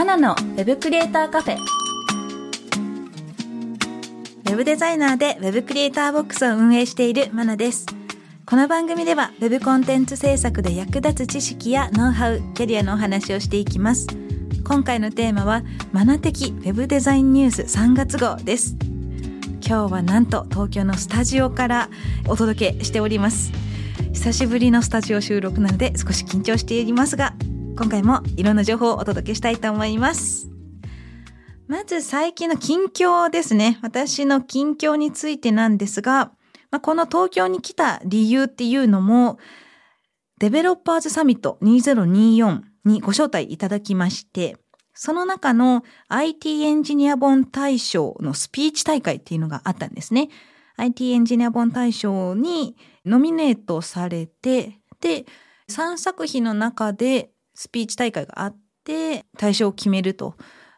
マナのウェブクリエイターカフェウェブデザイナーでウェブクリエイターボックスを運営しているマナですこの番組では Web コンテンツ制作で役立つ知識やノウハウ、キャリアのお話をしていきます。今回のテーマはマナ的 Web デザインニュース3月号です。今日はなんと東京のスタジオからお届けしております。久しぶりのスタジオ収録なので少し緊張していますが、今回もいろんな情報をお届けしたいと思います。まず最近の近況ですね。私の近況についてなんですが、まあ、この東京に来た理由っていうのも、デベロッパーズサミット2024にご招待いただきまして、その中の IT エンジニア本大賞のスピーチ大会っていうのがあったんですね。IT エンジニア本大賞にノミネートされて、で、3作品の中でスピーチ大会があって、大賞を決めると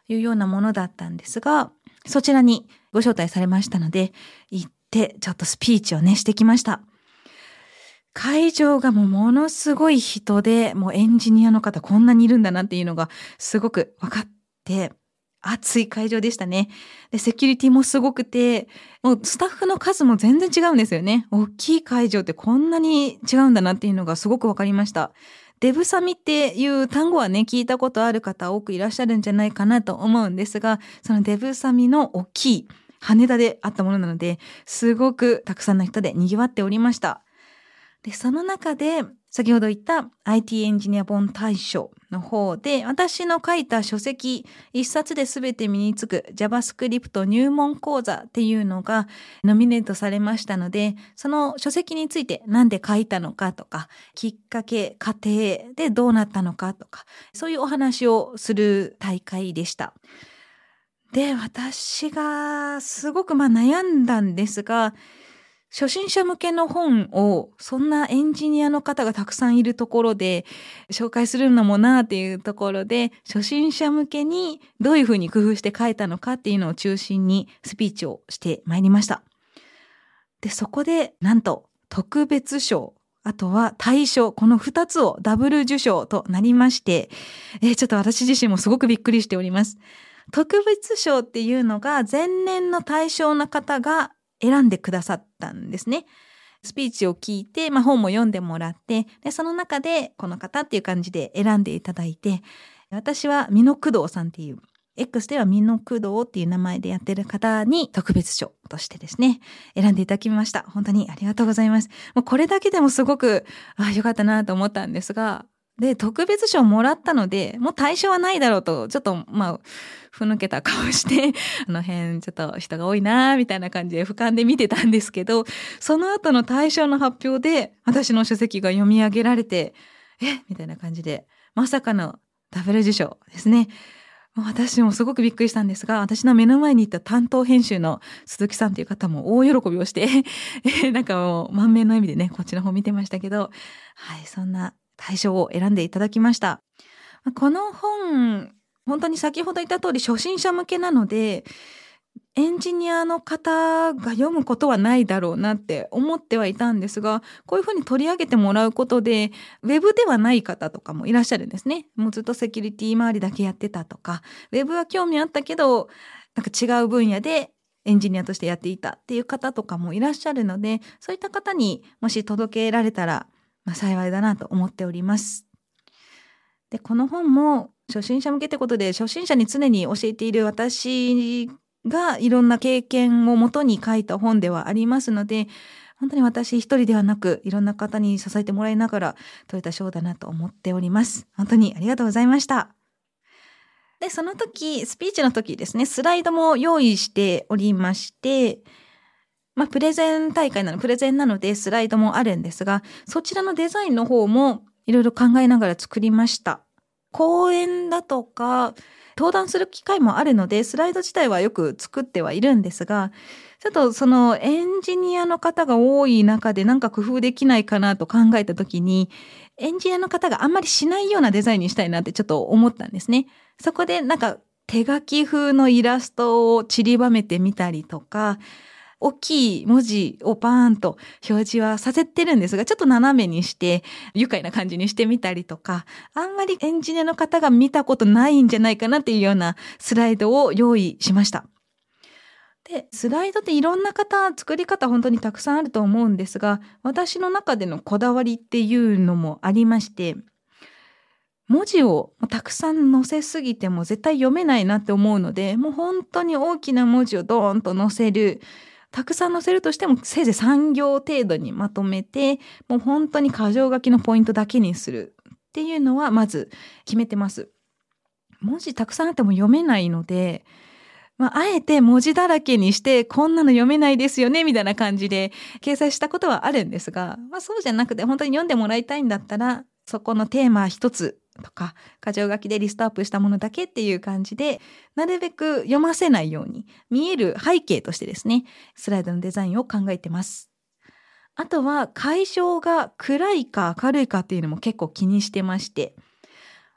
いうようなものだったんですが、そちらにご招待されましたので、行ってちょっとスピーチをね、してきました。会場がもうものすごい人で、もうエンジニアの方こんなにいるんだなっていうのがすごく分かって、熱い会場でしたね。で、セキュリティもすごくて、もうスタッフの数も全然違うんですよね。大きい会場ってこんなに違うんだなっていうのがすごく分かりました。デブサミっていう単語はね、聞いたことある方多くいらっしゃるんじゃないかなと思うんですが、そのデブサミの大きい羽田であったものなので、すごくたくさんの人で賑わっておりました。で、その中で、先ほど言った IT エンジニア本大賞の方で、私の書いた書籍、一冊で全て身につく JavaScript 入門講座っていうのがノミネートされましたので、その書籍について何で書いたのかとか、きっかけ、過程でどうなったのかとか、そういうお話をする大会でした。で、私がすごくまあ悩んだんですが、初心者向けの本をそんなエンジニアの方がたくさんいるところで紹介するのもなっていうところで初心者向けにどういうふうに工夫して書いたのかっていうのを中心にスピーチをしてまいりました。で、そこでなんと特別賞あとは大賞、この二つをダブル受賞となりまして、えー、ちょっと私自身もすごくびっくりしております。特別賞っていうのが前年の対象の方が選んでくださったんですね。スピーチを聞いて、まあ、本も読んでもらって、で、その中でこの方っていう感じで選んでいただいて、私は美濃工藤さんっていう、X では美濃工藤っていう名前でやってる方に特別賞としてですね、選んでいただきました。本当にありがとうございます。もうこれだけでもすごく、ああ、よかったなと思ったんですが、で、特別賞もらったので、もう対象はないだろうと、ちょっと、まあ、ふぬけた顔して、あの辺ちょっと人が多いなみたいな感じで俯瞰で見てたんですけど、その後の対象の発表で、私の書籍が読み上げられて、え？みたいな感じで、まさかのダブル受賞ですね。私もすごくびっくりしたんですが、私の目の前にいた担当編集の鈴木さんという方も大喜びをして、なんかもう満面の笑みでね、こっちの方見てましたけど、はい、そんな対象を選んでいただきました。この本、本当に先ほど言った通り初心者向けなので、エンジニアの方が読むことはないだろうなって思ってはいたんですが、こういうふうに取り上げてもらうことで、ウェブではない方とかもいらっしゃるんですね。もうずっとセキュリティ周りだけやってたとか、ウェブは興味あったけど、なんか違う分野でエンジニアとしてやっていたっていう方とかもいらっしゃるので、そういった方にもし届けられたらまあ、幸いだなと思っております。で、この本も初心者向けってことで、初心者に常に教えている私がいろんな経験をもとに書いた本ではありますので、本当に私一人ではなく、いろんな方に支えてもらいながら取れた賞だなと思っております。本当にありがとうございました。で、その時、スピーチの時ですね、スライドも用意しておりまして、まあ、プレゼン大会なの、プレゼンなのでスライドもあるんですが、そちらのデザインの方もいろいろ考えながら作りました。講演だとか、登壇する機会もあるので、スライド自体はよく作ってはいるんですが、ちょっとそのエンジニアの方が多い中でなんか工夫できないかなと考えた時に、エンジニアの方があんまりしないようなデザインにしたいなってちょっと思ったんですね。そこでなんか手書き風のイラストを散りばめてみたりとか、大きい文字をバーンと表示はさせてるんですが、ちょっと斜めにして、愉快な感じにしてみたりとか、あんまりエンジニアの方が見たことないんじゃないかなっていうようなスライドを用意しました。で、スライドっていろんな方、作り方本当にたくさんあると思うんですが、私の中でのこだわりっていうのもありまして、文字をたくさん載せすぎても絶対読めないなって思うので、もう本当に大きな文字をドーンと載せる。たくさん載せるとしてもせいぜい3行程度にまとめて、もう本当に箇条書きのポイントだけにするっていうのはまず決めてます。文字たくさんあっても読めないので、まあ、あえて文字だらけにして、こんなの読めないですよね、みたいな感じで掲載したことはあるんですが、まあそうじゃなくて本当に読んでもらいたいんだったら、そこのテーマ一つとか、箇条書きでリストアップしたものだけっていう感じで、なるべく読ませないように、見える背景としてですね、スライドのデザインを考えてます。あとは、会場が暗いか明るいかっていうのも結構気にしてまして、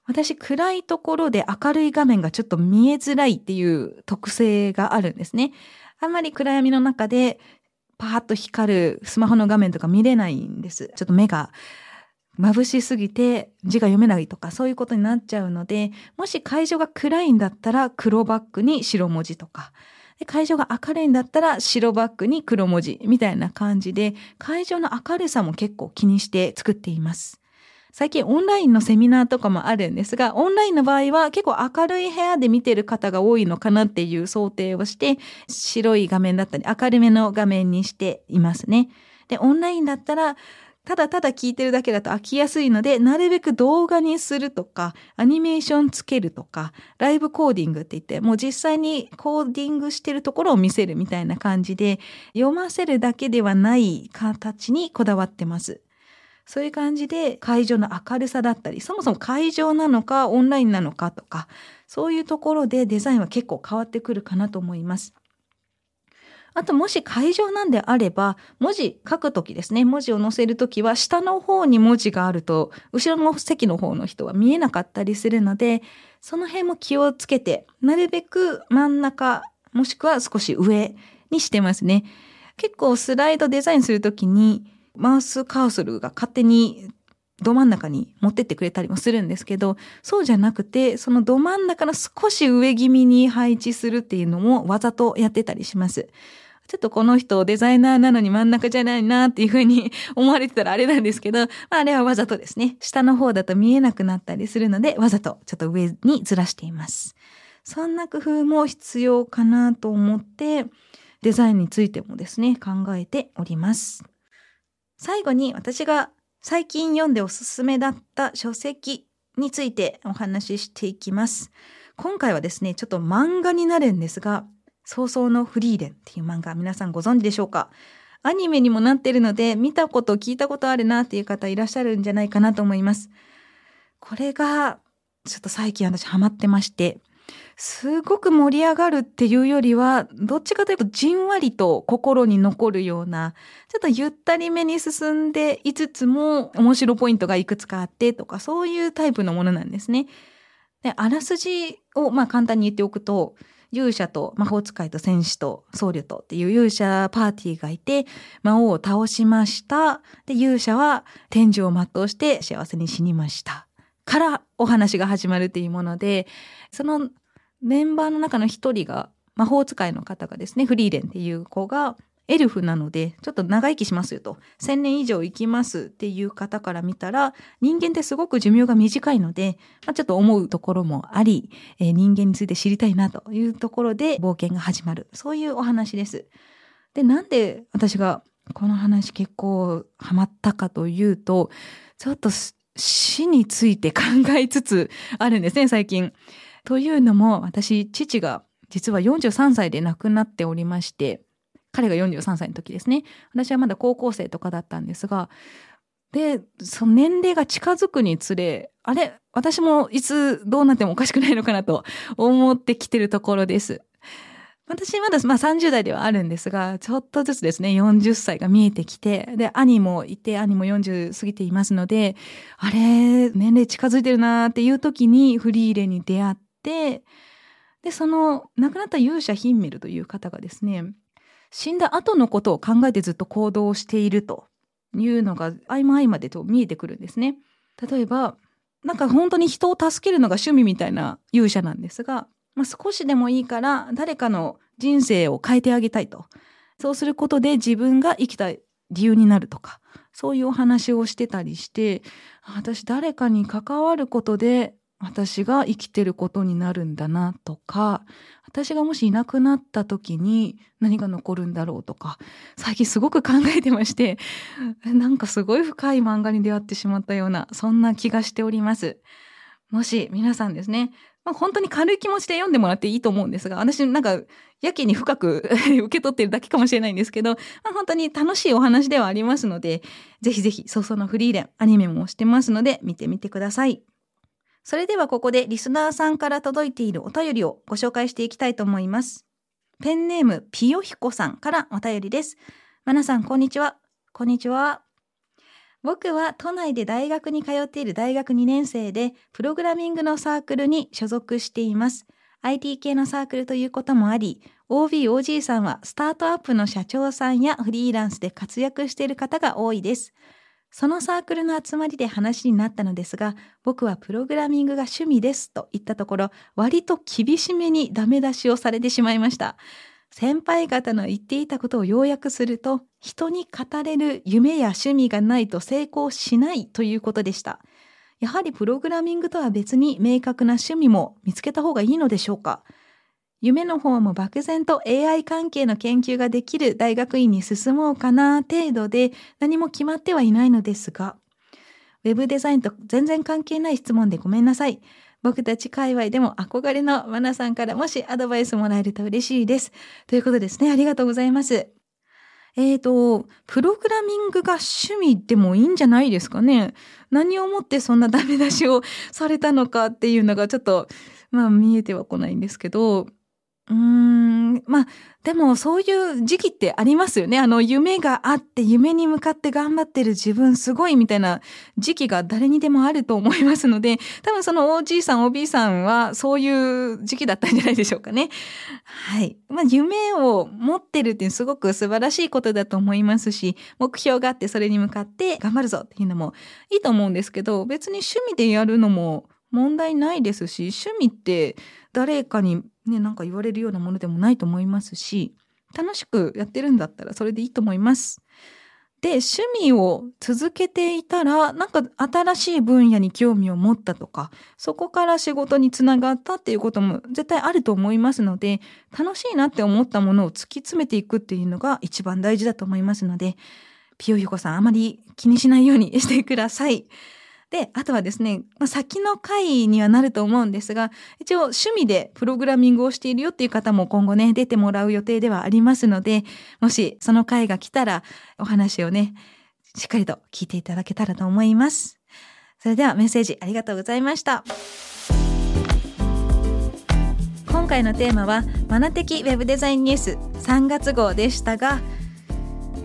私、暗いところで明るい画面がちょっと見えづらいっていう特性があるんですね。あんまり暗闇の中でパーッと光るスマホの画面とか見れないんです。ちょっと目が眩しすぎて字が読めないとかそういうことになっちゃうので、もし会場が暗いんだったら黒バックに白文字とか、会場が明るいんだったら白バックに黒文字みたいな感じで、会場の明るさも結構気にして作っています。最近オンラインのセミナーとかもあるんですが、オンラインの場合は結構明るい部屋で見てる方が多いのかなっていう想定をして、白い画面だったり明るめの画面にしていますね。で、オンラインだったら、ただただ聞いてるだけだと飽きやすいので、なるべく動画にするとか、アニメーションつけるとか、ライブコーディングって言って、もう実際にコーディングしてるところを見せるみたいな感じで、読ませるだけではない形にこだわってます。そういう感じで会場の明るさだったり、そもそも会場なのかオンラインなのかとか、そういうところでデザインは結構変わってくるかなと思います。あともし会場なんであれば、文字書くときですね、文字を載せるときは下の方に文字があると、後ろの席の方の人は見えなかったりするので、その辺も気をつけて、なるべく真ん中、もしくは少し上にしてますね。結構スライドデザインするときに、マウスカーソルが勝手にど真ん中に持ってってくれたりもするんですけど、そうじゃなくて、そのど真ん中の少し上気味に配置するっていうのもわざとやってたりします。ちょっとこの人デザイナーなのに真ん中じゃないなっていうふうに思われてたらあれなんですけど、あれはわざとですね。下の方だと見えなくなったりするので、わざとちょっと上にずらしています。そんな工夫も必要かなと思って、デザインについてもですね、考えております。最後に私が最近読んでおすすめだった書籍についてお話ししていきます。今回はですね、ちょっと漫画になるんですが、早々のフリーレンっていう漫画皆さんご存知でしょうか？アニメにもなってるので見たこと聞いたことあるなっていう方いらっしゃるんじゃないかなと思います。これがちょっと最近私ハマってまして、すごく盛り上がるっていうよりは、どっちかというとじんわりと心に残るような、ちょっとゆったりめに進んでいつつも面白ポイントがいくつかあってとか、そういうタイプのものなんですね。で、あらすじをまあ簡単に言っておくと、勇者と魔法使いと戦士と僧侶とっていう勇者パーティーがいて、魔王を倒しました。で、勇者は天寿を全うして幸せに死にました。からお話が始まるっていうもので、そのメンバーの中の一人が魔法使いの方がですね、フリーレンっていう子がエルフなので、ちょっと長生きしますよと、1000年以上生きますっていう方から見たら、人間ってすごく寿命が短いので、まあ、ちょっと思うところもあり、えー、人間について知りたいなというところで冒険が始まる。そういうお話です。で、なんで私がこの話結構ハマったかというと、ちょっと死について考えつつあるんですね、最近。というのも、私、父が実は43歳で亡くなっておりまして、彼が43歳の時ですね。私はまだ高校生とかだったんですが、で、その年齢が近づくにつれ、あれ私もいつどうなってもおかしくないのかなと思ってきてるところです。私まだ、まあ30代ではあるんですが、ちょっとずつですね、40歳が見えてきて、で、兄もいて、兄も40過ぎていますので、あれ、年齢近づいてるなーっていう時にフリーレに出会って、で、その亡くなった勇者ヒンメルという方がですね、死んだ後のことを考えてずっと行動しているというのが合間合間でと見えてくるんですね。例えば、なんか本当に人を助けるのが趣味みたいな勇者なんですが、まあ、少しでもいいから誰かの人生を変えてあげたいと。そうすることで自分が生きた理由になるとか、そういうお話をしてたりして、私誰かに関わることで私が生きてることになるんだなとか、私がもしいなくなった時に何が残るんだろうとか、最近すごく考えてまして、なんかすごい深い漫画に出会ってしまったような、そんな気がしております。もし皆さんですね、まあ、本当に軽い気持ちで読んでもらっていいと思うんですが、私なんかやけに深く 受け取ってるだけかもしれないんですけど、まあ、本当に楽しいお話ではありますので、ぜひぜひ、早々のフリーレン、アニメもしてますので、見てみてください。それではここでリスナーさんから届いているお便りをご紹介していきたいと思います。ペンネームピヨヒコさんからお便りです。まなさん、こんにちは。こんにちは。僕は都内で大学に通っている大学2年生で、プログラミングのサークルに所属しています。IT 系のサークルということもあり、OB、OG さんはスタートアップの社長さんやフリーランスで活躍している方が多いです。そのサークルの集まりで話になったのですが、僕はプログラミングが趣味ですと言ったところ、割と厳しめにダメ出しをされてしまいました。先輩方の言っていたことを要約すると、人に語れる夢や趣味がないと成功しないということでした。やはりプログラミングとは別に明確な趣味も見つけた方がいいのでしょうか？夢の方も漠然と AI 関係の研究ができる大学院に進もうかな程度で何も決まってはいないのですが、ウェブデザインと全然関係ない質問でごめんなさい。僕たち界隈でも憧れのマナさんからもしアドバイスもらえると嬉しいです。ということですね。ありがとうございます。えーと、プログラミングが趣味でもいいんじゃないですかね。何をもってそんなダメ出しをされたのかっていうのがちょっと、まあ見えてはこないんですけど、うん、まあ、でもそういう時期ってありますよね。あの、夢があって夢に向かって頑張ってる自分すごいみたいな時期が誰にでもあると思いますので、多分その OG さん、OB さんはそういう時期だったんじゃないでしょうかね。はい。まあ、夢を持ってるってすごく素晴らしいことだと思いますし、目標があってそれに向かって頑張るぞっていうのもいいと思うんですけど、別に趣味でやるのも問題ないですし、趣味って誰かにね、なんか言われるようなものでもないと思いますし、楽しくやってるんだったらそれでいいと思います。で、趣味を続けていたら、なんか新しい分野に興味を持ったとか、そこから仕事につながったっていうことも絶対あると思いますので、楽しいなって思ったものを突き詰めていくっていうのが一番大事だと思いますので、ピヨヒコさんあまり気にしないようにしてください。で、あとはですね、まあ、先の回にはなると思うんですが、一応趣味でプログラミングをしているよっていう方も今後ね、出てもらう予定ではありますので、もしその回が来たらお話をね、しっかりと聞いていただけたらと思います。それではメッセージありがとうございました。今回のテーマは、マナ的ウェブデザインニュース3月号でしたが、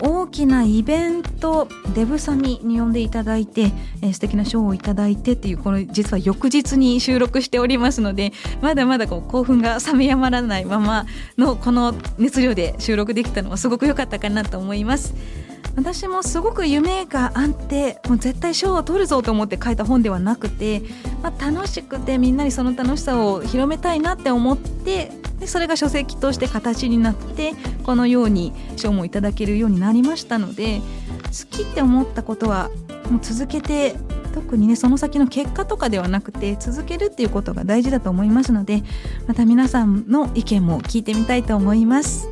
大きなイベントデブサミに呼んでいただいて、えー、素敵な賞をいただいてっていうこの実は翌日に収録しておりますのでまだまだこう興奮が冷めやまらないままのこの熱量で収録できたのはすごく良かったかなと思います。私もすごく夢があってもう絶対賞を取るぞと思って書いた本ではなくて、まあ、楽しくてみんなにその楽しさを広めたいなって思ってでそれが書籍として形になってこのように賞もいただけるようになりましたので好きって思ったことはもう続けて特にねその先の結果とかではなくて続けるっていうことが大事だと思いますのでまた皆さんの意見も聞いてみたいと思います。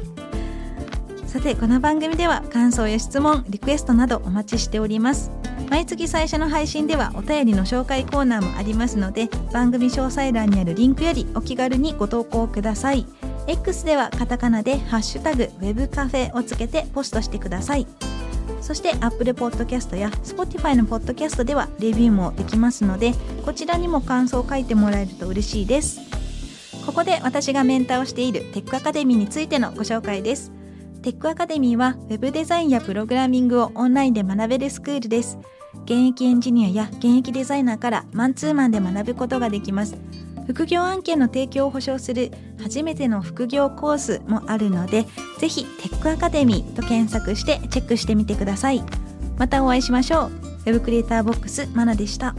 さてこの番組では感想や質問リクエストなどお待ちしております。毎月最初の配信ではお便りの紹介コーナーもありますので番組詳細欄にあるリンクよりお気軽にご投稿ください。X ではカタカナで「ハッシュタグウェブカフェ」をつけてポストしてください。そして Apple Podcast や Spotify の Podcast ではレビューもできますのでこちらにも感想を書いてもらえると嬉しいです。ここで私がメンターをしているテックアカデミーについてのご紹介です。テックアカデミーは Web デザインやプログラミングをオンラインで学べるスクールです。現役エンジニアや現役デザイナーからマンツーマンで学ぶことができます。副業案件の提供を保証する初めての副業コースもあるのでぜひテックアカデミーと検索してチェックしてみてください。またお会いしましょう。Web クリエイターボックスマナでした。